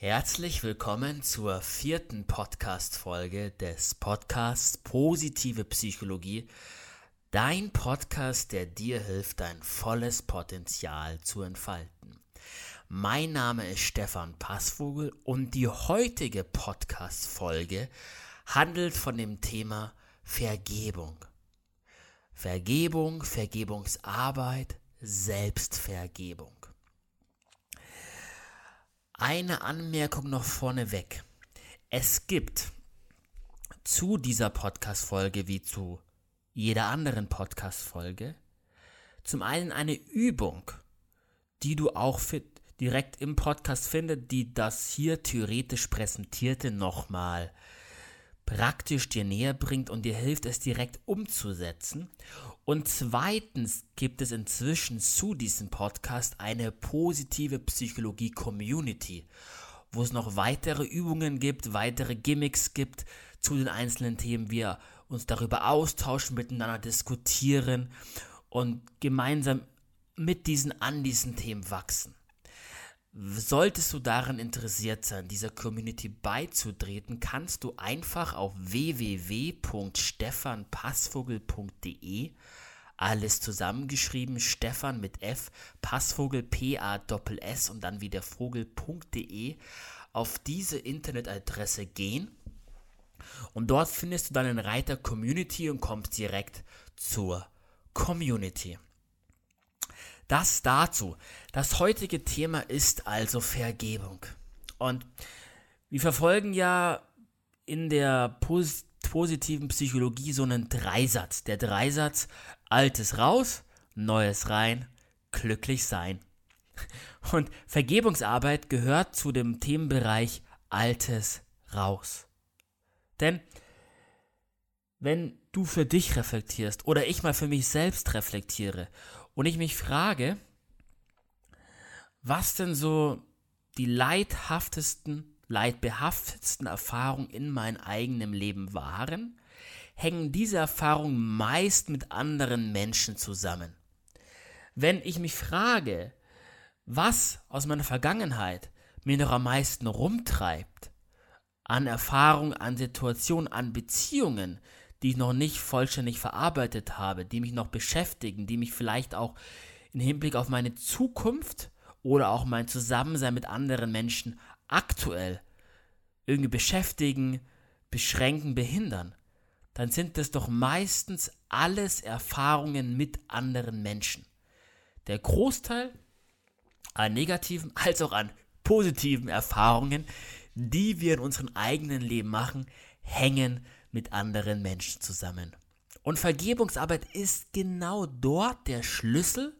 Herzlich willkommen zur vierten Podcast-Folge des Podcasts Positive Psychologie. Dein Podcast, der dir hilft, dein volles Potenzial zu entfalten. Mein Name ist Stefan Passvogel und die heutige Podcast-Folge handelt von dem Thema Vergebung. Vergebung, Vergebungsarbeit, Selbstvergebung. Eine Anmerkung noch vorneweg. Es gibt zu dieser Podcast-Folge wie zu jeder anderen Podcast-Folge zum einen eine Übung, die du auch direkt im Podcast findest, die das hier theoretisch präsentierte nochmal praktisch dir näher bringt und dir hilft, es direkt umzusetzen. Und zweitens gibt es inzwischen zu diesem Podcast eine positive Psychologie-Community, wo es noch weitere Übungen gibt, weitere Gimmicks gibt zu den einzelnen Themen. Wir uns darüber austauschen, miteinander diskutieren und gemeinsam mit diesen an diesen Themen wachsen. Solltest du daran interessiert sein, dieser Community beizutreten, kannst du einfach auf www.stefanpassvogel.de alles zusammengeschrieben, Stefan mit F, Passvogel P-A-S-S und dann wieder Vogel.de auf diese Internetadresse gehen und dort findest du dann den Reiter Community und kommst direkt zur Community. Das dazu. Das heutige Thema ist also Vergebung. Und wir verfolgen ja in der pos positiven Psychologie so einen Dreisatz. Der Dreisatz, Altes raus, Neues rein, glücklich sein. Und Vergebungsarbeit gehört zu dem Themenbereich Altes raus. Denn wenn du für dich reflektierst oder ich mal für mich selbst reflektiere und ich mich frage, was denn so die leidhaftesten, leidbehaftetsten Erfahrungen in meinem eigenen Leben waren, hängen diese Erfahrungen meist mit anderen Menschen zusammen. Wenn ich mich frage, was aus meiner Vergangenheit mir noch am meisten rumtreibt, an Erfahrungen, an Situationen, an Beziehungen, die ich noch nicht vollständig verarbeitet habe, die mich noch beschäftigen, die mich vielleicht auch im Hinblick auf meine Zukunft oder auch mein Zusammensein mit anderen Menschen aktuell irgendwie beschäftigen, beschränken, behindern, dann sind das doch meistens alles Erfahrungen mit anderen Menschen. Der Großteil an negativen als auch an positiven Erfahrungen, die wir in unserem eigenen Leben machen, hängen mit anderen Menschen zusammen. Und Vergebungsarbeit ist genau dort der Schlüssel,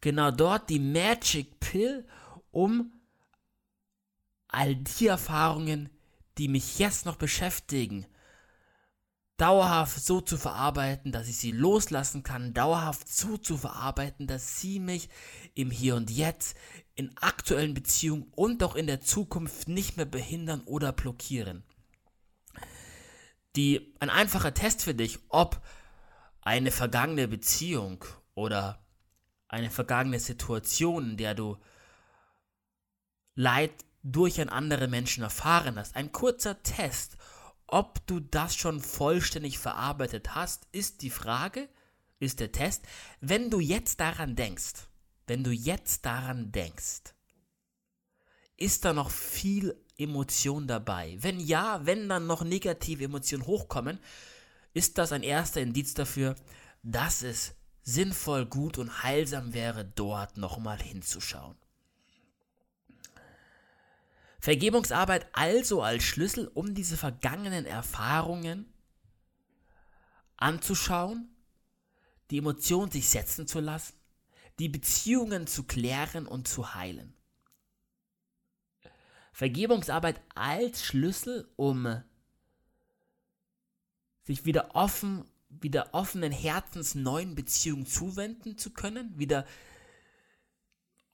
genau dort die Magic Pill, um all die Erfahrungen, die mich jetzt noch beschäftigen, dauerhaft so zu verarbeiten, dass ich sie loslassen kann, dauerhaft so zu verarbeiten, dass sie mich im Hier und Jetzt, in aktuellen Beziehungen und auch in der Zukunft nicht mehr behindern oder blockieren die ein einfacher Test für dich, ob eine vergangene Beziehung oder eine vergangene Situation, in der du Leid durch einen anderen Menschen erfahren hast. Ein kurzer Test, ob du das schon vollständig verarbeitet hast, ist die Frage, ist der Test. Wenn du jetzt daran denkst, wenn du jetzt daran denkst, ist da noch viel Emotion dabei? Wenn ja, wenn dann noch negative Emotionen hochkommen, ist das ein erster Indiz dafür, dass es sinnvoll, gut und heilsam wäre, dort nochmal hinzuschauen. Vergebungsarbeit also als Schlüssel, um diese vergangenen Erfahrungen anzuschauen, die Emotionen sich setzen zu lassen, die Beziehungen zu klären und zu heilen. Vergebungsarbeit als Schlüssel, um sich wieder offen, wieder offenen Herzens neuen Beziehungen zuwenden zu können, wieder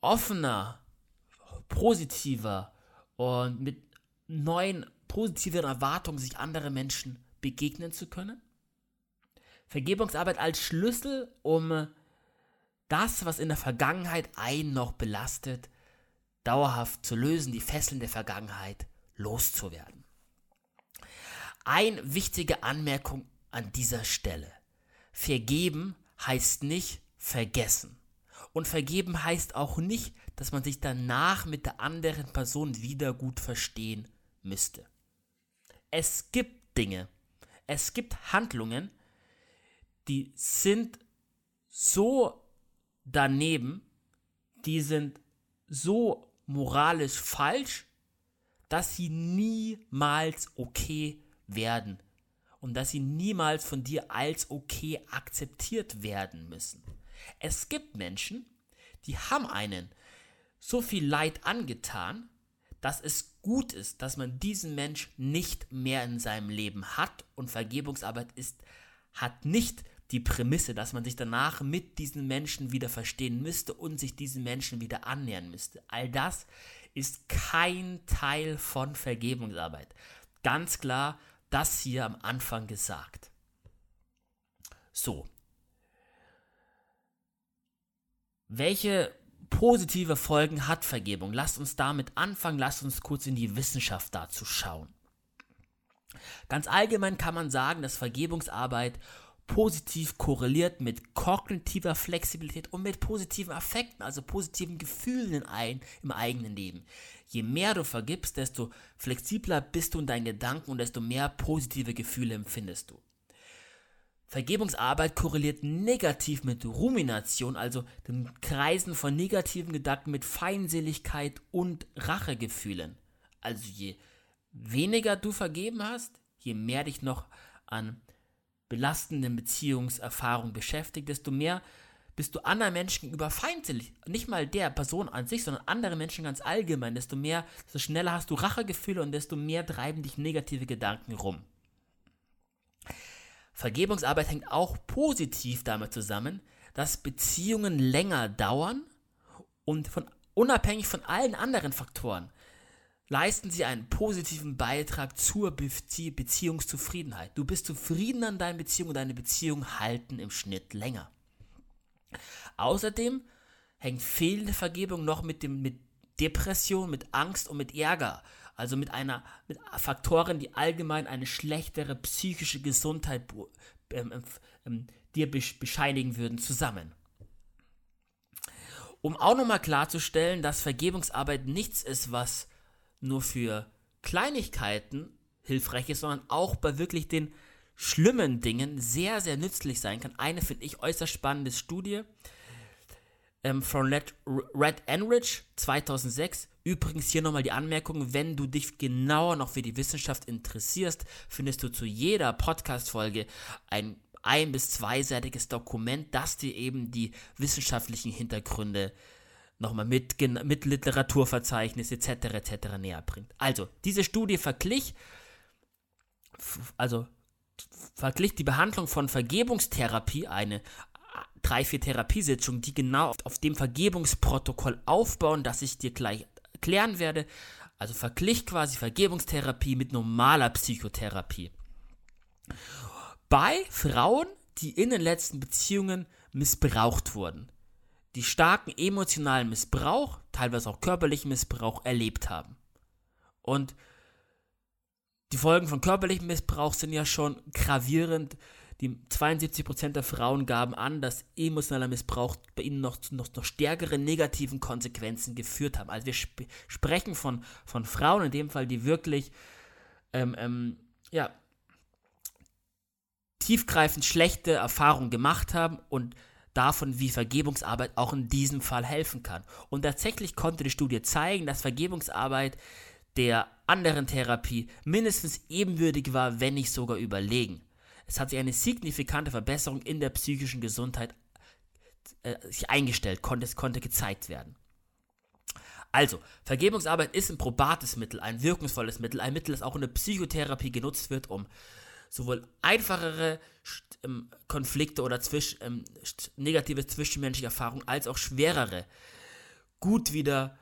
offener, positiver und mit neuen positiven Erwartungen sich andere Menschen begegnen zu können. Vergebungsarbeit als Schlüssel, um das, was in der Vergangenheit einen noch belastet, dauerhaft zu lösen, die Fesseln der Vergangenheit loszuwerden. Eine wichtige Anmerkung an dieser Stelle. Vergeben heißt nicht vergessen. Und vergeben heißt auch nicht, dass man sich danach mit der anderen Person wieder gut verstehen müsste. Es gibt Dinge, es gibt Handlungen, die sind so daneben, die sind so moralisch falsch, dass sie niemals okay werden und dass sie niemals von dir als okay akzeptiert werden müssen. Es gibt Menschen, die haben einen so viel Leid angetan, dass es gut ist, dass man diesen Mensch nicht mehr in seinem Leben hat und Vergebungsarbeit ist, hat nicht die Prämisse, dass man sich danach mit diesen Menschen wieder verstehen müsste und sich diesen Menschen wieder annähern müsste. All das ist kein Teil von Vergebungsarbeit. Ganz klar, das hier am Anfang gesagt. So. Welche positive Folgen hat Vergebung? Lasst uns damit anfangen, lasst uns kurz in die Wissenschaft dazu schauen. Ganz allgemein kann man sagen, dass Vergebungsarbeit positiv korreliert mit kognitiver Flexibilität und mit positiven Affekten, also positiven Gefühlen ein, im eigenen Leben. Je mehr du vergibst, desto flexibler bist du in deinen Gedanken und desto mehr positive Gefühle empfindest du. Vergebungsarbeit korreliert negativ mit Rumination, also dem Kreisen von negativen Gedanken mit Feindseligkeit und Rachegefühlen. Also je weniger du vergeben hast, je mehr dich noch an belastenden Beziehungserfahrungen beschäftigt, desto mehr bist du anderen Menschen gegenüber feindselig. Nicht mal der Person an sich, sondern anderen Menschen ganz allgemein. Desto mehr, desto schneller hast du Rachegefühle und desto mehr treiben dich negative Gedanken rum. Vergebungsarbeit hängt auch positiv damit zusammen, dass Beziehungen länger dauern und von, unabhängig von allen anderen Faktoren leisten sie einen positiven Beitrag zur Bezie Beziehungszufriedenheit. Du bist zufrieden an deinen Beziehungen und deine Beziehungen halten im Schnitt länger. Außerdem hängt fehlende Vergebung noch mit, dem, mit Depression, mit Angst und mit Ärger, also mit einer mit Faktoren, die allgemein eine schlechtere psychische Gesundheit ähm, ähm, ähm dir bescheinigen würden, zusammen. Um auch nochmal klarzustellen, dass Vergebungsarbeit nichts ist, was nur für Kleinigkeiten hilfreich ist, sondern auch bei wirklich den schlimmen Dingen sehr, sehr nützlich sein kann. Eine finde ich äußerst spannende Studie ähm, von Red, Red Enrich 2006. Übrigens hier nochmal die Anmerkung, wenn du dich genauer noch für die Wissenschaft interessierst, findest du zu jeder Podcast-Folge ein ein- bis zweiseitiges Dokument, das dir eben die wissenschaftlichen Hintergründe nochmal mit, mit Literaturverzeichnis etc. etc. näher bringt. Also, diese Studie verglich, also verglich die Behandlung von Vergebungstherapie, eine drei, vier Therapiesitzungen, die genau auf, auf dem Vergebungsprotokoll aufbauen, das ich dir gleich erklären werde. Also verglich quasi Vergebungstherapie mit normaler Psychotherapie. Bei Frauen, die in den letzten Beziehungen missbraucht wurden, die starken emotionalen Missbrauch, teilweise auch körperlichen Missbrauch erlebt haben. Und die Folgen von körperlichem Missbrauch sind ja schon gravierend. Die 72% der Frauen gaben an, dass emotionaler Missbrauch bei ihnen noch zu noch, noch stärkeren negativen Konsequenzen geführt haben. Also wir sp sprechen von, von Frauen in dem Fall, die wirklich ähm, ähm, ja, tiefgreifend schlechte Erfahrungen gemacht haben und davon, wie Vergebungsarbeit auch in diesem Fall helfen kann. Und tatsächlich konnte die Studie zeigen, dass Vergebungsarbeit der anderen Therapie mindestens ebenwürdig war, wenn nicht sogar überlegen. Es hat sich eine signifikante Verbesserung in der psychischen Gesundheit äh, sich eingestellt, konnte, es konnte gezeigt werden. Also, Vergebungsarbeit ist ein probates Mittel, ein wirkungsvolles Mittel, ein Mittel, das auch in der Psychotherapie genutzt wird, um sowohl einfachere ähm, Konflikte oder zwisch, ähm, negative zwischenmenschliche Erfahrungen als auch schwerere gut wieder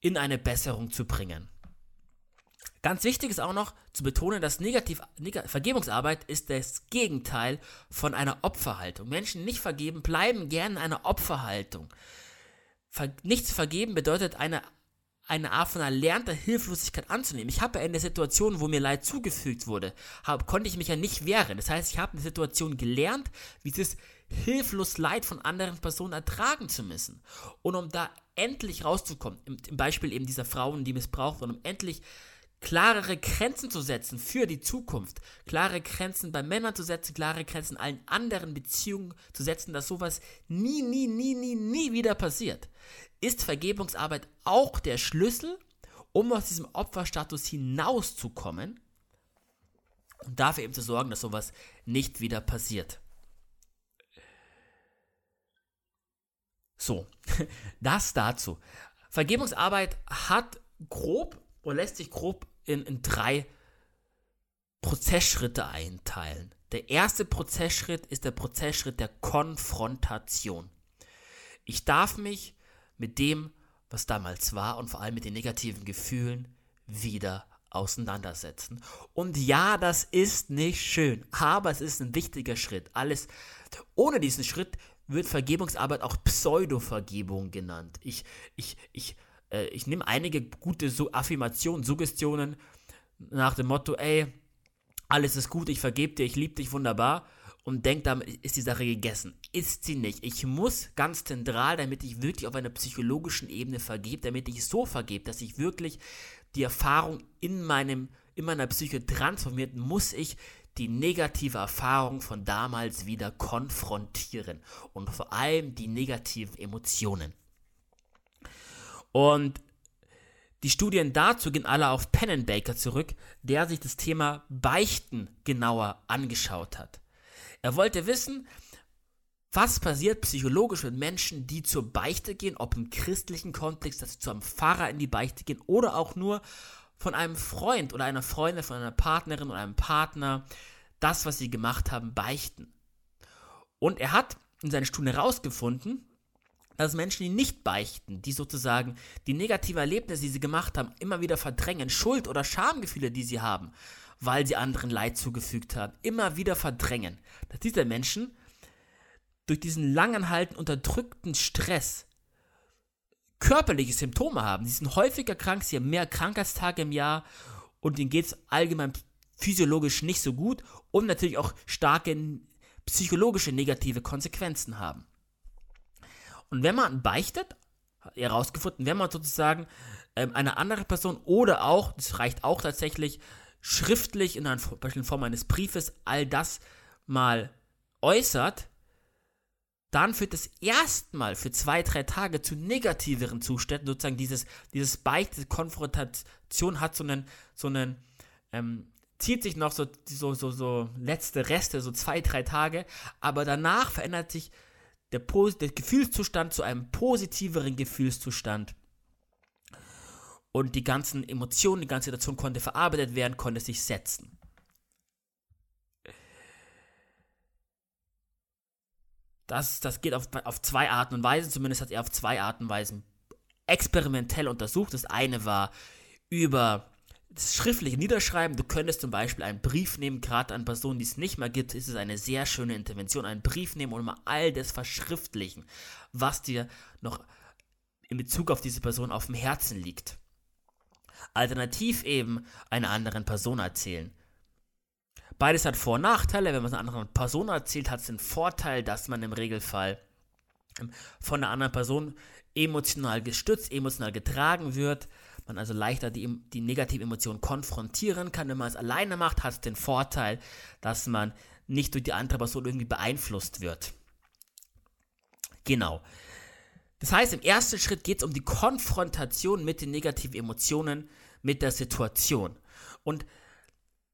in eine Besserung zu bringen. Ganz wichtig ist auch noch zu betonen, dass Negativ Neg Vergebungsarbeit ist das Gegenteil von einer Opferhaltung. Menschen nicht vergeben bleiben gerne in einer Opferhaltung. Ver nicht zu vergeben bedeutet eine eine Art von erlernter Hilflosigkeit anzunehmen. Ich habe ja in der Situation, wo mir Leid zugefügt wurde, hab, konnte ich mich ja nicht wehren. Das heißt, ich habe eine Situation gelernt, wie es ist, hilflos Leid von anderen Personen ertragen zu müssen. Und um da endlich rauszukommen, im, im Beispiel eben dieser Frauen, die missbraucht wurden, um endlich klarere Grenzen zu setzen für die Zukunft, klare Grenzen bei Männern zu setzen, klare Grenzen allen anderen Beziehungen zu setzen, dass sowas nie, nie, nie, nie, nie wieder passiert, ist Vergebungsarbeit auch der Schlüssel, um aus diesem Opferstatus hinauszukommen und dafür eben zu sorgen, dass sowas nicht wieder passiert. So, das dazu. Vergebungsarbeit hat grob oder lässt sich grob in, in drei Prozessschritte einteilen. Der erste Prozessschritt ist der Prozessschritt der Konfrontation. Ich darf mich mit dem, was damals war und vor allem mit den negativen Gefühlen wieder auseinandersetzen. Und ja, das ist nicht schön, aber es ist ein wichtiger Schritt. Alles ohne diesen Schritt wird Vergebungsarbeit auch Pseudo-Vergebung genannt. Ich, ich, ich äh, ich nehme einige gute so Affirmationen, Suggestionen nach dem Motto, ey, alles ist gut, ich vergebe dir, ich liebe dich wunderbar und denke, damit ist die Sache gegessen. Ist sie nicht. Ich muss ganz zentral, damit ich wirklich auf einer psychologischen Ebene vergebe, damit ich so vergebe, dass ich wirklich die Erfahrung in, meinem, in meiner Psyche transformiert, muss ich die negative Erfahrung von damals wieder konfrontieren und vor allem die negativen Emotionen. Und die Studien dazu gehen alle auf Pennenbaker zurück, der sich das Thema Beichten genauer angeschaut hat. Er wollte wissen, was passiert psychologisch mit Menschen, die zur Beichte gehen, ob im christlichen Kontext, dass sie zu einem Pfarrer in die Beichte gehen oder auch nur von einem Freund oder einer Freundin, von einer Partnerin oder einem Partner, das, was sie gemacht haben, beichten. Und er hat in seinen Studien herausgefunden, dass Menschen, die nicht beichten, die sozusagen die negativen Erlebnisse, die sie gemacht haben, immer wieder verdrängen, Schuld- oder Schamgefühle, die sie haben, weil sie anderen Leid zugefügt haben, immer wieder verdrängen, dass diese Menschen durch diesen langanhaltenden, unterdrückten Stress körperliche Symptome haben. Sie sind häufiger krank, sie haben mehr Krankheitstage im Jahr und ihnen geht es allgemein physiologisch nicht so gut und natürlich auch starke psychologische negative Konsequenzen haben. Und wenn man beichtet, er herausgefunden, wenn man sozusagen ähm, eine andere Person oder auch, das reicht auch tatsächlich, schriftlich in einer in Form eines Briefes all das mal äußert, dann führt es erstmal für zwei, drei Tage zu negativeren Zuständen. Sozusagen dieses, dieses Beichte, Konfrontation hat so einen, so einen, ähm, zieht sich noch so, so, so, so letzte Reste, so zwei, drei Tage, aber danach verändert sich der, der Gefühlszustand zu einem positiveren Gefühlszustand. Und die ganzen Emotionen, die ganze Situation konnte verarbeitet werden, konnte sich setzen. Das, das geht auf, auf zwei Arten und Weisen, zumindest hat er auf zwei Arten und Weisen experimentell untersucht. Das eine war über das schriftliche Niederschreiben, du könntest zum Beispiel einen Brief nehmen, gerade an Personen, die es nicht mehr gibt, ist es eine sehr schöne Intervention, einen Brief nehmen und mal all das verschriftlichen, was dir noch in Bezug auf diese Person auf dem Herzen liegt. Alternativ eben einer anderen Person erzählen. Beides hat Vor- und Nachteile. Wenn man es einer anderen Person erzählt, hat es den Vorteil, dass man im Regelfall von einer anderen Person emotional gestützt, emotional getragen wird man also leichter die, die negativen Emotionen konfrontieren kann. Wenn man es alleine macht, hat es den Vorteil, dass man nicht durch die andere Person irgendwie beeinflusst wird. Genau. Das heißt, im ersten Schritt geht es um die Konfrontation mit den negativen Emotionen, mit der Situation. Und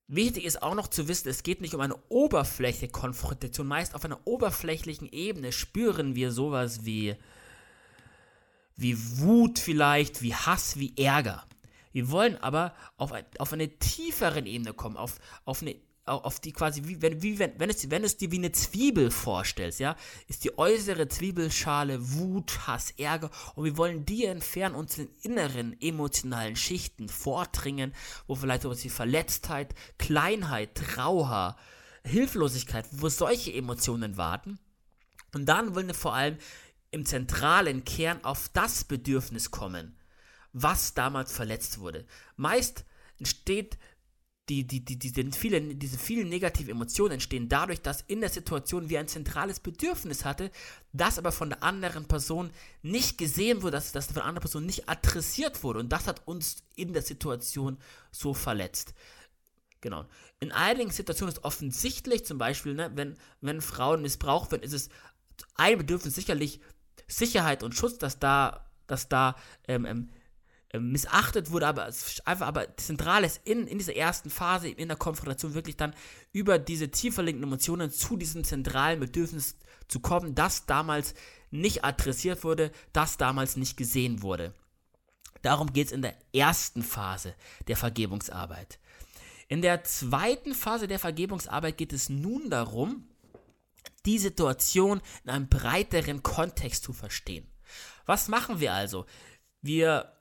wichtig ist auch noch zu wissen, es geht nicht um eine oberflächliche Konfrontation. Meist auf einer oberflächlichen Ebene spüren wir sowas wie wie Wut vielleicht, wie Hass, wie Ärger. Wir wollen aber auf, auf eine tieferen Ebene kommen, auf, auf eine auf die quasi, wie, wenn, wie, wenn, wenn, es, wenn es dir wie eine Zwiebel vorstellst, ja, ist die äußere Zwiebelschale Wut, Hass, Ärger und wir wollen die entfernen, uns in inneren emotionalen Schichten vordringen, wo vielleicht sowas wie Verletztheit, Kleinheit, Trauer, Hilflosigkeit, wo solche Emotionen warten. Und dann wollen wir vor allem im zentralen Kern auf das Bedürfnis kommen, was damals verletzt wurde. Meist entsteht die, die, die, die, viele, diese vielen negativen Emotionen entstehen dadurch, dass in der Situation wir ein zentrales Bedürfnis hatte, das aber von der anderen Person nicht gesehen wurde, dass das von der anderen Person nicht adressiert wurde. Und das hat uns in der Situation so verletzt. Genau. In einigen Situationen ist offensichtlich, zum Beispiel, ne, wenn, wenn Frauen missbraucht werden, ist es ein Bedürfnis sicherlich Sicherheit und Schutz, dass da, dass da ähm, ähm, missachtet wurde, aber einfach aber zentral ist in, in dieser ersten Phase, in der Konfrontation wirklich dann über diese tiefer Emotionen zu diesem zentralen Bedürfnis zu kommen, das damals nicht adressiert wurde, das damals nicht gesehen wurde. Darum geht es in der ersten Phase der Vergebungsarbeit. In der zweiten Phase der Vergebungsarbeit geht es nun darum, die Situation in einem breiteren Kontext zu verstehen. Was machen wir also? Wir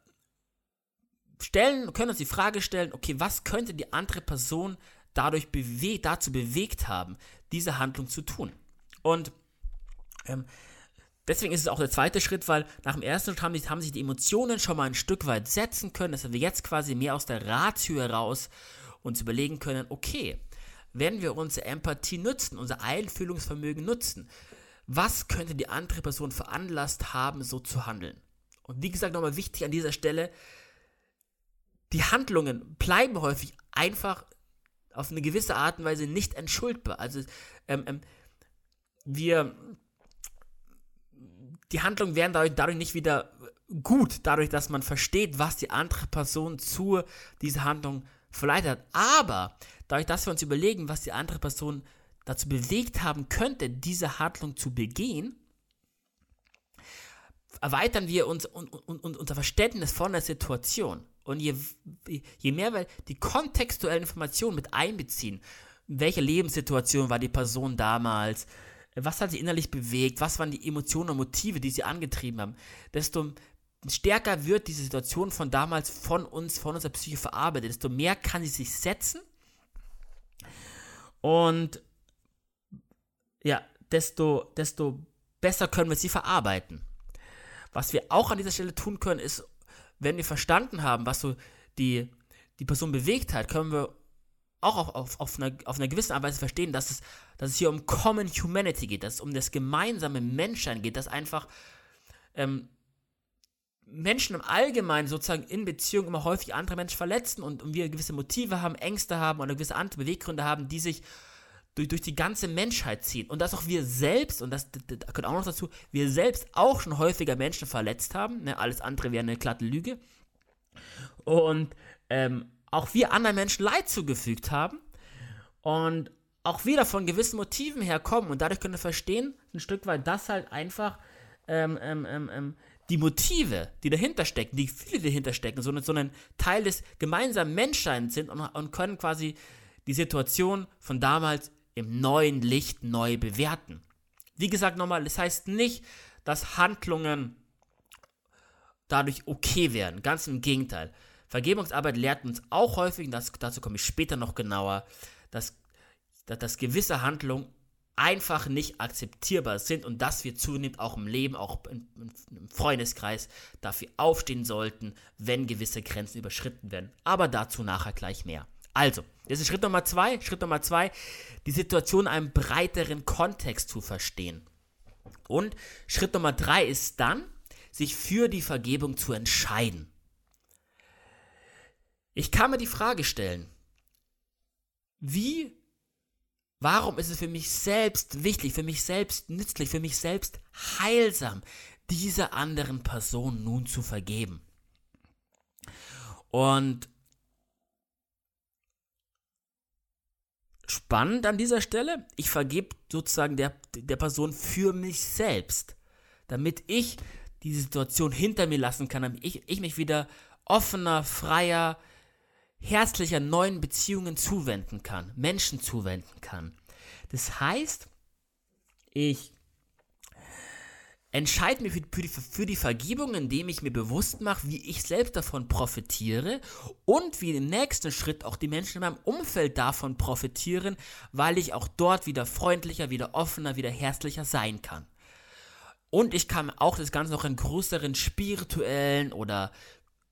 stellen, können uns die Frage stellen, okay, was könnte die andere Person dadurch bewe dazu bewegt haben, diese Handlung zu tun? Und ähm, deswegen ist es auch der zweite Schritt, weil nach dem ersten Schritt haben, haben sich die Emotionen schon mal ein Stück weit setzen können, dass wir jetzt quasi mehr aus der Ratio heraus uns überlegen können, okay, wenn wir unsere Empathie nutzen, unser Einfühlungsvermögen nutzen, was könnte die andere Person veranlasst haben, so zu handeln? Und wie gesagt, nochmal wichtig an dieser Stelle, die Handlungen bleiben häufig einfach auf eine gewisse Art und Weise nicht entschuldbar. Also ähm, ähm, wir die Handlungen werden dadurch, dadurch nicht wieder gut, dadurch, dass man versteht, was die andere Person zu dieser Handlung verleitet hat. Aber dadurch, dass wir uns überlegen, was die andere Person dazu bewegt haben könnte, diese Handlung zu begehen, erweitern wir uns und, und unser Verständnis von der Situation. Und je, je mehr wir die kontextuellen Informationen mit einbeziehen, welche Lebenssituation war die Person damals, was hat sie innerlich bewegt, was waren die Emotionen und Motive, die sie angetrieben haben, desto stärker wird diese Situation von damals von uns, von unserer Psyche verarbeitet, desto mehr kann sie sich setzen und ja, desto, desto besser können wir sie verarbeiten. Was wir auch an dieser Stelle tun können, ist wenn wir verstanden haben, was so die, die Person bewegt hat, können wir auch auf, auf, auf, einer, auf einer gewissen Art und Weise verstehen, dass es, dass es hier um Common Humanity geht, dass es um das gemeinsame Menschsein geht, dass einfach ähm, Menschen im Allgemeinen sozusagen in Beziehung immer häufig andere Menschen verletzen und, und wir gewisse Motive haben, Ängste haben oder gewisse andere Beweggründe haben, die sich durch, durch die ganze Menschheit ziehen. Und dass auch wir selbst, und das, das, das gehört auch noch dazu, wir selbst auch schon häufiger Menschen verletzt haben. Ne? Alles andere wäre eine glatte Lüge. Und ähm, auch wir anderen Menschen Leid zugefügt haben. Und auch wir von gewissen Motiven herkommen. Und dadurch können wir verstehen, ein Stück weit, dass halt einfach ähm, ähm, ähm, ähm die Motive, die dahinter stecken, die viele dahinter stecken, so, so ein Teil des gemeinsamen Menschseins sind und, und können quasi die Situation von damals im neuen Licht neu bewerten. Wie gesagt nochmal, das heißt nicht, dass Handlungen dadurch okay werden. Ganz im Gegenteil. Vergebungsarbeit lehrt uns auch häufig, das, dazu komme ich später noch genauer, dass, dass gewisse Handlungen einfach nicht akzeptierbar sind und dass wir zunehmend auch im Leben, auch im, im Freundeskreis dafür aufstehen sollten, wenn gewisse Grenzen überschritten werden. Aber dazu nachher gleich mehr. Also, das ist Schritt Nummer zwei. Schritt Nummer zwei, die Situation in einem breiteren Kontext zu verstehen. Und Schritt Nummer drei ist dann, sich für die Vergebung zu entscheiden. Ich kann mir die Frage stellen, wie, warum ist es für mich selbst wichtig, für mich selbst nützlich, für mich selbst heilsam, dieser anderen Person nun zu vergeben? Und spannend an dieser Stelle, ich vergebe sozusagen der, der Person für mich selbst, damit ich die Situation hinter mir lassen kann, damit ich, ich mich wieder offener, freier, herzlicher neuen Beziehungen zuwenden kann, Menschen zuwenden kann. Das heißt, ich entscheide mich für die, für die Vergebung, indem ich mir bewusst mache, wie ich selbst davon profitiere und wie im nächsten Schritt auch die Menschen in meinem Umfeld davon profitieren, weil ich auch dort wieder freundlicher, wieder offener, wieder herzlicher sein kann. Und ich kann auch das Ganze noch in größeren spirituellen oder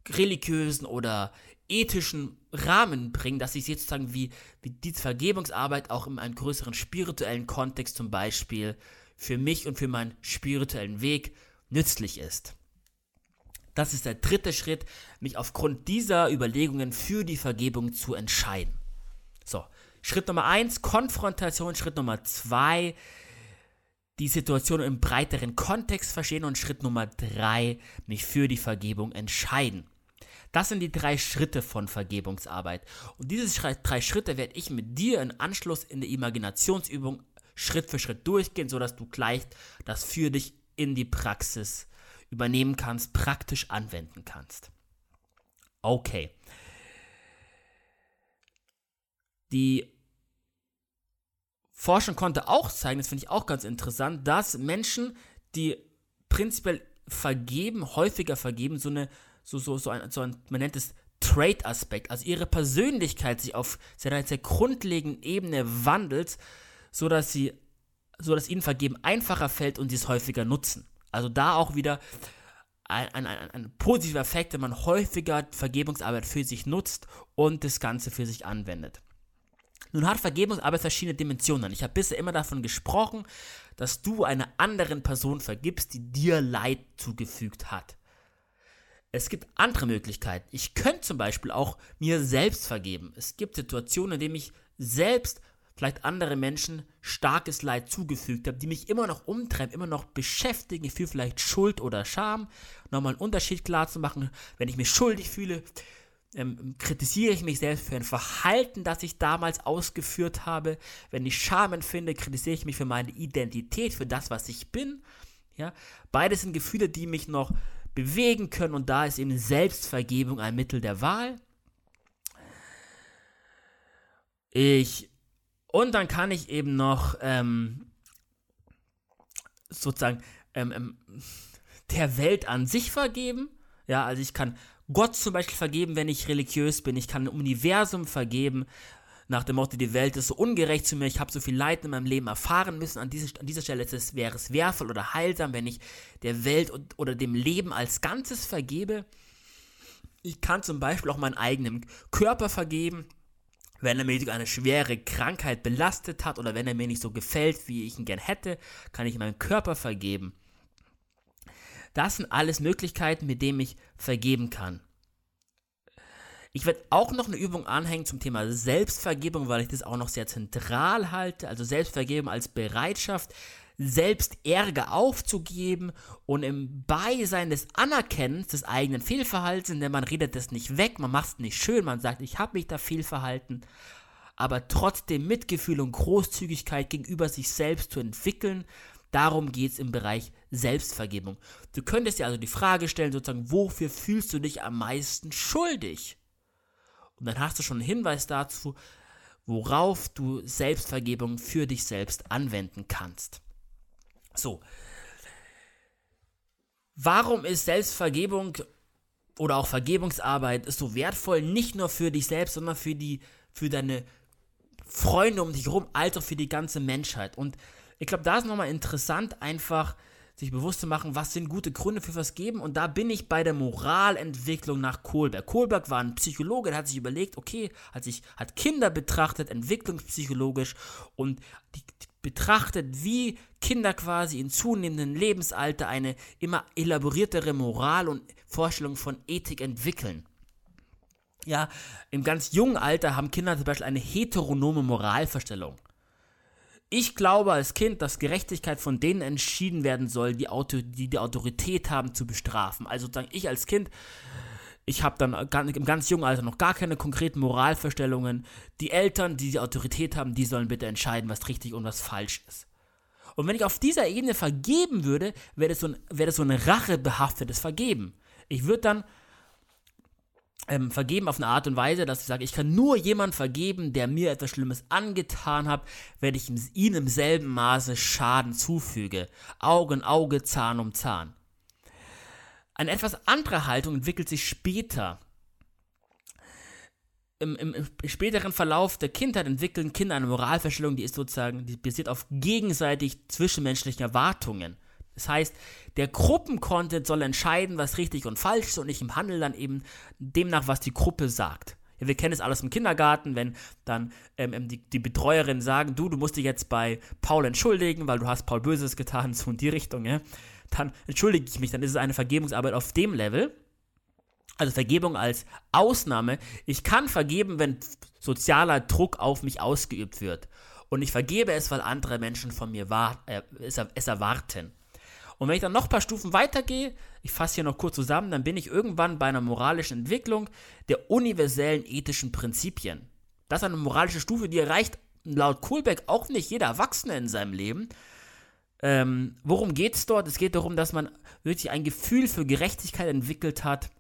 religiösen oder ethischen Rahmen bringen, dass ich sozusagen wie, wie diese Vergebungsarbeit auch in einem größeren spirituellen Kontext zum Beispiel für mich und für meinen spirituellen Weg nützlich ist. Das ist der dritte Schritt, mich aufgrund dieser Überlegungen für die Vergebung zu entscheiden. So, Schritt Nummer eins, Konfrontation. Schritt Nummer zwei, die Situation im breiteren Kontext verstehen. Und Schritt Nummer drei, mich für die Vergebung entscheiden. Das sind die drei Schritte von Vergebungsarbeit. Und diese drei Schritte werde ich mit dir in Anschluss in der Imaginationsübung Schritt für Schritt durchgehen, sodass du gleich das für dich in die Praxis übernehmen kannst, praktisch anwenden kannst. Okay. Die Forschung konnte auch zeigen, das finde ich auch ganz interessant, dass Menschen, die prinzipiell vergeben, häufiger vergeben, so eine, so, so, so ein, so ein man nennt es Trait-Aspekt, also ihre Persönlichkeit sich auf sehr, sehr grundlegenden Ebene wandelt, so dass sie, so ihnen Vergeben einfacher fällt und sie es häufiger nutzen. Also da auch wieder ein, ein, ein, ein, positiver Effekt, wenn man häufiger Vergebungsarbeit für sich nutzt und das Ganze für sich anwendet. Nun hat Vergebungsarbeit verschiedene Dimensionen. Ich habe bisher immer davon gesprochen, dass du einer anderen Person vergibst, die dir Leid zugefügt hat. Es gibt andere Möglichkeiten. Ich könnte zum Beispiel auch mir selbst vergeben. Es gibt Situationen, in denen ich selbst vielleicht andere Menschen starkes Leid zugefügt habe, die mich immer noch umtreiben, immer noch beschäftigen. Ich fühle vielleicht Schuld oder Scham. Nochmal einen Unterschied klar zu machen, wenn ich mich schuldig fühle, ähm, kritisiere ich mich selbst für ein Verhalten, das ich damals ausgeführt habe. Wenn ich Scham empfinde, kritisiere ich mich für meine Identität, für das, was ich bin. Ja? Beides sind Gefühle, die mich noch bewegen können und da ist eben Selbstvergebung ein Mittel der Wahl. Ich und dann kann ich eben noch ähm, sozusagen ähm, ähm, der Welt an sich vergeben. Ja, also ich kann Gott zum Beispiel vergeben, wenn ich religiös bin. Ich kann ein Universum vergeben. Nach dem Motto, die Welt ist so ungerecht zu mir, ich habe so viel Leid in meinem Leben erfahren müssen. An, diese, an dieser Stelle es, wäre es wertvoll oder heilsam, wenn ich der Welt und, oder dem Leben als Ganzes vergebe. Ich kann zum Beispiel auch meinen eigenen Körper vergeben wenn er mich durch eine schwere Krankheit belastet hat oder wenn er mir nicht so gefällt, wie ich ihn gern hätte, kann ich meinem Körper vergeben. Das sind alles Möglichkeiten, mit denen ich vergeben kann. Ich werde auch noch eine Übung anhängen zum Thema Selbstvergebung, weil ich das auch noch sehr zentral halte. Also Selbstvergebung als Bereitschaft, selbst Ärger aufzugeben und im Beisein des Anerkennens des eigenen Fehlverhaltens, denn man redet das nicht weg, man macht es nicht schön, man sagt, ich habe mich da fehlverhalten, aber trotzdem Mitgefühl und Großzügigkeit gegenüber sich selbst zu entwickeln, darum geht es im Bereich Selbstvergebung. Du könntest dir also die Frage stellen, sozusagen, wofür fühlst du dich am meisten schuldig? Und dann hast du schon einen Hinweis dazu, worauf du Selbstvergebung für dich selbst anwenden kannst. So. Warum ist Selbstvergebung oder auch Vergebungsarbeit so wertvoll, nicht nur für dich selbst, sondern für die, für deine Freunde um dich herum, als auch für die ganze Menschheit. Und ich glaube, da ist nochmal interessant, einfach sich bewusst zu machen, was sind gute Gründe für was geben. Und da bin ich bei der Moralentwicklung nach Kohlberg. Kohlberg war ein Psychologe, der hat sich überlegt, okay, hat sich, hat Kinder betrachtet, entwicklungspsychologisch und die, die betrachtet, wie Kinder quasi in zunehmendem Lebensalter eine immer elaboriertere Moral und Vorstellung von Ethik entwickeln. Ja, im ganz jungen Alter haben Kinder zum Beispiel eine heteronome Moralvorstellung. Ich glaube als Kind, dass Gerechtigkeit von denen entschieden werden soll, die, Auto, die die Autorität haben zu bestrafen. Also sozusagen ich als Kind, ich habe dann im ganz jungen Alter noch gar keine konkreten Moralvorstellungen. Die Eltern, die die Autorität haben, die sollen bitte entscheiden, was richtig und was falsch ist. Und wenn ich auf dieser Ebene vergeben würde, wäre das, so ein, wär das so ein rachebehaftetes Vergeben. Ich würde dann ähm, vergeben auf eine Art und Weise, dass ich sage, ich kann nur jemand vergeben, der mir etwas Schlimmes angetan hat, wenn ich ihm im selben Maße Schaden zufüge. Auge in Auge, Zahn um Zahn. Eine etwas andere Haltung entwickelt sich später. Im, im, Im, späteren Verlauf der Kindheit entwickeln Kinder eine Moralverstellung, die ist sozusagen, die basiert auf gegenseitig zwischenmenschlichen Erwartungen. Das heißt, der Gruppencontent soll entscheiden, was richtig und falsch ist und ich handle dann eben demnach, was die Gruppe sagt. Ja, wir kennen es alles im Kindergarten, wenn dann ähm, ähm, die, die Betreuerin sagen, du, du musst dich jetzt bei Paul entschuldigen, weil du hast Paul Böses getan, so in die Richtung, ja. Dann entschuldige ich mich, dann ist es eine Vergebungsarbeit auf dem Level. Also Vergebung als Ausnahme. Ich kann vergeben, wenn sozialer Druck auf mich ausgeübt wird. Und ich vergebe es, weil andere Menschen von mir äh, es, es erwarten. Und wenn ich dann noch ein paar Stufen weitergehe, ich fasse hier noch kurz zusammen, dann bin ich irgendwann bei einer moralischen Entwicklung der universellen ethischen Prinzipien. Das ist eine moralische Stufe, die erreicht laut Kohlbeck auch nicht jeder Erwachsene in seinem Leben. Ähm, worum geht es dort? Es geht darum, dass man wirklich ein Gefühl für Gerechtigkeit entwickelt hat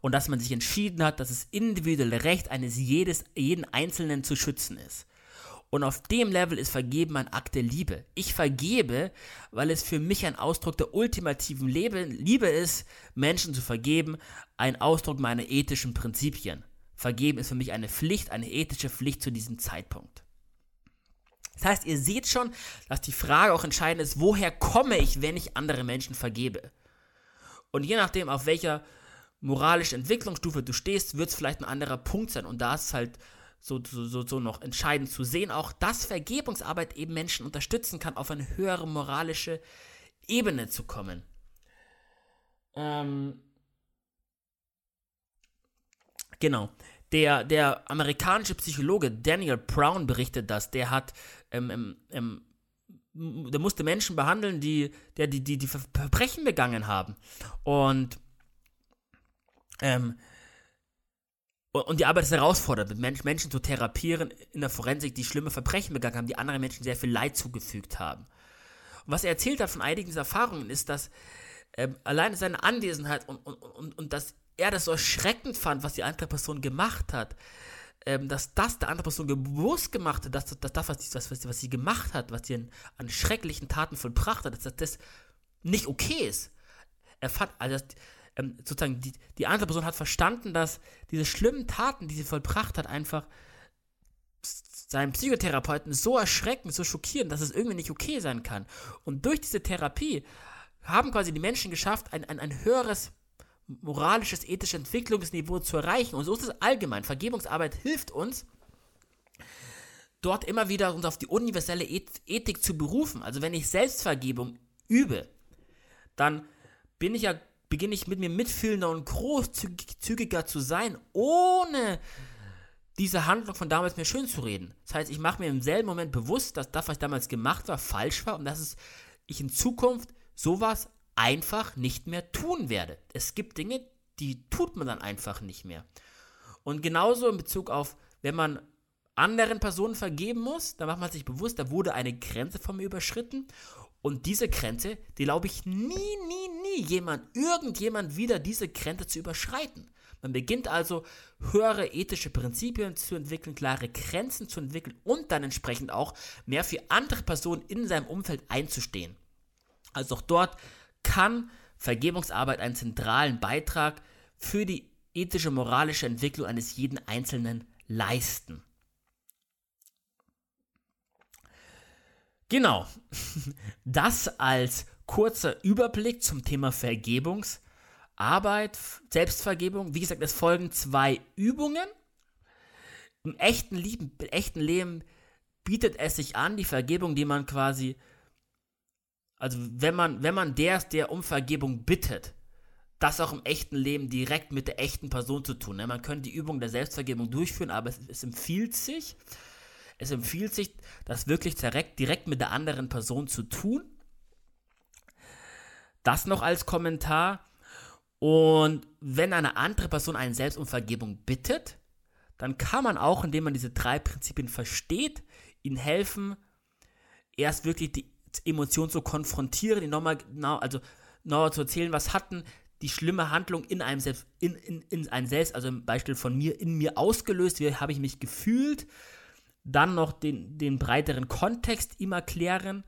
und dass man sich entschieden hat, dass das individuelle Recht eines jedes, jeden Einzelnen zu schützen ist. Und auf dem Level ist Vergeben ein Akt der Liebe. Ich vergebe, weil es für mich ein Ausdruck der ultimativen Liebe ist, Menschen zu vergeben, ein Ausdruck meiner ethischen Prinzipien. Vergeben ist für mich eine Pflicht, eine ethische Pflicht zu diesem Zeitpunkt. Das heißt, ihr seht schon, dass die Frage auch entscheidend ist, woher komme ich, wenn ich andere Menschen vergebe? Und je nachdem, auf welcher moralischen Entwicklungsstufe du stehst, wird es vielleicht ein anderer Punkt sein. Und da ist es halt so, so, so noch entscheidend zu sehen, auch dass Vergebungsarbeit eben Menschen unterstützen kann, auf eine höhere moralische Ebene zu kommen. Ähm, genau. Der, der amerikanische Psychologe Daniel Brown berichtet das. Der hat, ähm, ähm, ähm der musste Menschen behandeln, die, der, die, die, die Verbrechen begangen haben. Und ähm, und die Arbeit ist herausfordernd, Menschen zu therapieren in der Forensik, die schlimme Verbrechen begangen haben, die anderen Menschen sehr viel Leid zugefügt haben. Und was er erzählt hat von einigen dieser Erfahrungen ist, dass ähm, alleine seine Anwesenheit und, und, und, und dass er das so erschreckend fand, was die andere Person gemacht hat, ähm, dass das der andere Person bewusst gemacht hat, dass, dass das, was, die, was, was sie gemacht hat, was sie an, an schrecklichen Taten vollbracht hat, dass das nicht okay ist. Er fand, also ähm, sozusagen die, die andere Person hat verstanden, dass diese schlimmen Taten, die sie vollbracht hat, einfach seinen Psychotherapeuten so erschrecken, so schockieren, dass es irgendwie nicht okay sein kann. Und durch diese Therapie haben quasi die Menschen geschafft, ein, ein, ein höheres moralisches, ethisches Entwicklungsniveau zu erreichen. Und so ist es allgemein. Vergebungsarbeit hilft uns, dort immer wieder uns auf die universelle Ethik zu berufen. Also wenn ich Selbstvergebung übe, dann bin ich ja beginne ich mit mir mitfühlender und großzügiger zu sein, ohne diese Handlung von damals mir schön zu reden. Das heißt, ich mache mir im selben Moment bewusst, dass das, was ich damals gemacht war, falsch war und dass es, ich in Zukunft sowas einfach nicht mehr tun werde. Es gibt Dinge, die tut man dann einfach nicht mehr. Und genauso in Bezug auf, wenn man anderen Personen vergeben muss, dann macht man sich bewusst, da wurde eine Grenze von mir überschritten und diese Grenze, die glaube ich nie, nie, nie jemand, irgendjemand wieder diese Grenze zu überschreiten. Man beginnt also höhere ethische Prinzipien zu entwickeln, klare Grenzen zu entwickeln und dann entsprechend auch mehr für andere Personen in seinem Umfeld einzustehen. Also auch dort kann Vergebungsarbeit einen zentralen Beitrag für die ethische, moralische Entwicklung eines jeden Einzelnen leisten. Genau. Das als kurzer Überblick zum Thema Vergebungsarbeit, Selbstvergebung. Wie gesagt, es folgen zwei Übungen. Im echten, Leben, echten Leben bietet es sich an, die Vergebung, die man quasi, also wenn man, wenn man der der um Vergebung bittet, das auch im echten Leben direkt mit der echten Person zu tun. Ne? Man könnte die Übung der Selbstvergebung durchführen, aber es, es empfiehlt sich, es empfiehlt sich, das wirklich direkt, direkt mit der anderen Person zu tun. Das noch als Kommentar. Und wenn eine andere Person einen selbst um Vergebung bittet, dann kann man auch, indem man diese drei Prinzipien versteht, ihnen helfen, erst wirklich die Emotion zu konfrontieren, die nochmal genau, also genauer zu erzählen, was hatten die schlimme Handlung in einem selbst, in, in, in einem selbst, also im Beispiel von mir, in mir ausgelöst, wie habe ich mich gefühlt, dann noch den, den breiteren Kontext ihm erklären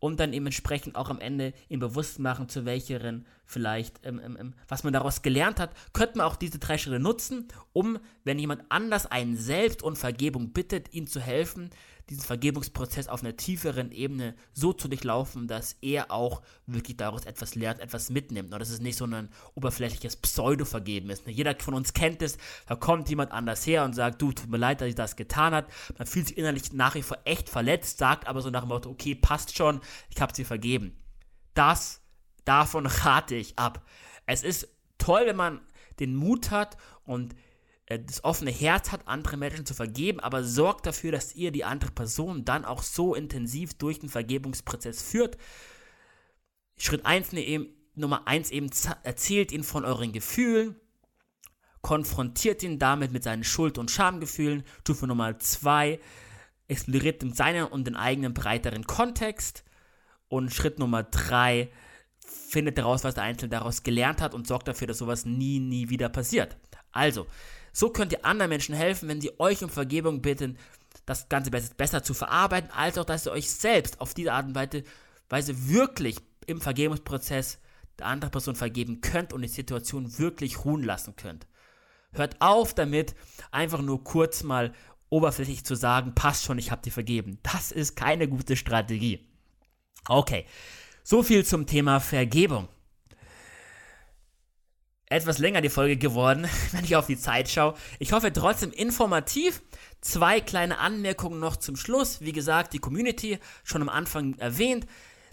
und dann eben entsprechend auch am Ende ihm bewusst machen, zu welcheren vielleicht, ähm, ähm, ähm, was man daraus gelernt hat, könnte man auch diese drei Schritte nutzen, um, wenn jemand anders einen selbst um Vergebung bittet, ihm zu helfen, diesen Vergebungsprozess auf einer tieferen Ebene so zu durchlaufen, dass er auch wirklich daraus etwas lernt, etwas mitnimmt. Und dass es nicht so ein oberflächliches Pseudo-Vergeben ist. Jeder von uns kennt es, da kommt jemand anders her und sagt, du, tut mir leid, dass ich das getan habe. Man fühlt sich innerlich nach wie vor echt verletzt, sagt aber so nach dem Motto, okay, passt schon, ich habe sie vergeben. Das, davon rate ich ab. Es ist toll, wenn man den Mut hat und äh, das offene Herz hat, andere Menschen zu vergeben, aber sorgt dafür, dass ihr die andere Person dann auch so intensiv durch den Vergebungsprozess führt. Schritt 1 ne, Nummer 1 eben erzählt ihn von euren Gefühlen, konfrontiert ihn damit mit seinen Schuld- und Schamgefühlen. Stufe Nummer 2 exploriert in seinen und den eigenen breiteren Kontext. Und Schritt Nummer 3 findet heraus, was der Einzelne daraus gelernt hat und sorgt dafür, dass sowas nie, nie wieder passiert. Also, so könnt ihr anderen Menschen helfen, wenn sie euch um Vergebung bitten, das Ganze besser zu verarbeiten, als auch, dass ihr euch selbst auf diese Art und Weise wirklich im Vergebungsprozess der anderen Person vergeben könnt und die Situation wirklich ruhen lassen könnt. Hört auf damit, einfach nur kurz mal oberflächlich zu sagen, passt schon, ich habe dir vergeben. Das ist keine gute Strategie. Okay, so viel zum Thema Vergebung etwas länger die Folge geworden, wenn ich auf die Zeit schaue. Ich hoffe trotzdem informativ. Zwei kleine Anmerkungen noch zum Schluss. Wie gesagt, die Community schon am Anfang erwähnt.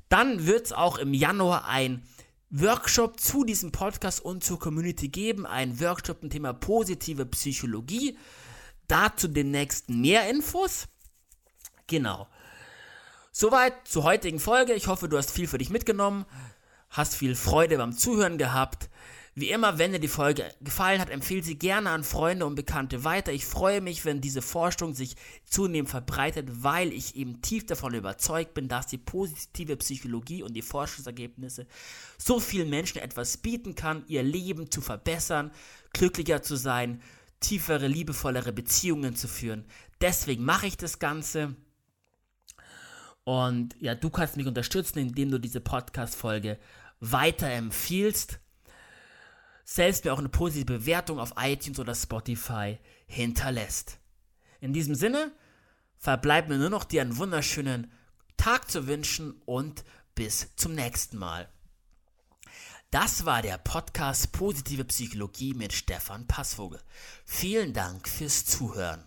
Dann wird es auch im Januar ein Workshop zu diesem Podcast und zur Community geben. Ein Workshop zum Thema positive Psychologie. Dazu demnächst mehr Infos. Genau. Soweit zur heutigen Folge. Ich hoffe, du hast viel für dich mitgenommen, hast viel Freude beim Zuhören gehabt. Wie immer, wenn dir die Folge gefallen hat, empfehle sie gerne an Freunde und Bekannte weiter. Ich freue mich, wenn diese Forschung sich zunehmend verbreitet, weil ich eben tief davon überzeugt bin, dass die positive Psychologie und die Forschungsergebnisse so vielen Menschen etwas bieten kann, ihr Leben zu verbessern, glücklicher zu sein, tiefere, liebevollere Beziehungen zu führen. Deswegen mache ich das Ganze. Und ja, du kannst mich unterstützen, indem du diese Podcast-Folge weiterempfiehlst selbst mir auch eine positive Bewertung auf iTunes oder Spotify hinterlässt. In diesem Sinne verbleibt mir nur noch dir einen wunderschönen Tag zu wünschen und bis zum nächsten Mal. Das war der Podcast Positive Psychologie mit Stefan Passvogel. Vielen Dank fürs Zuhören.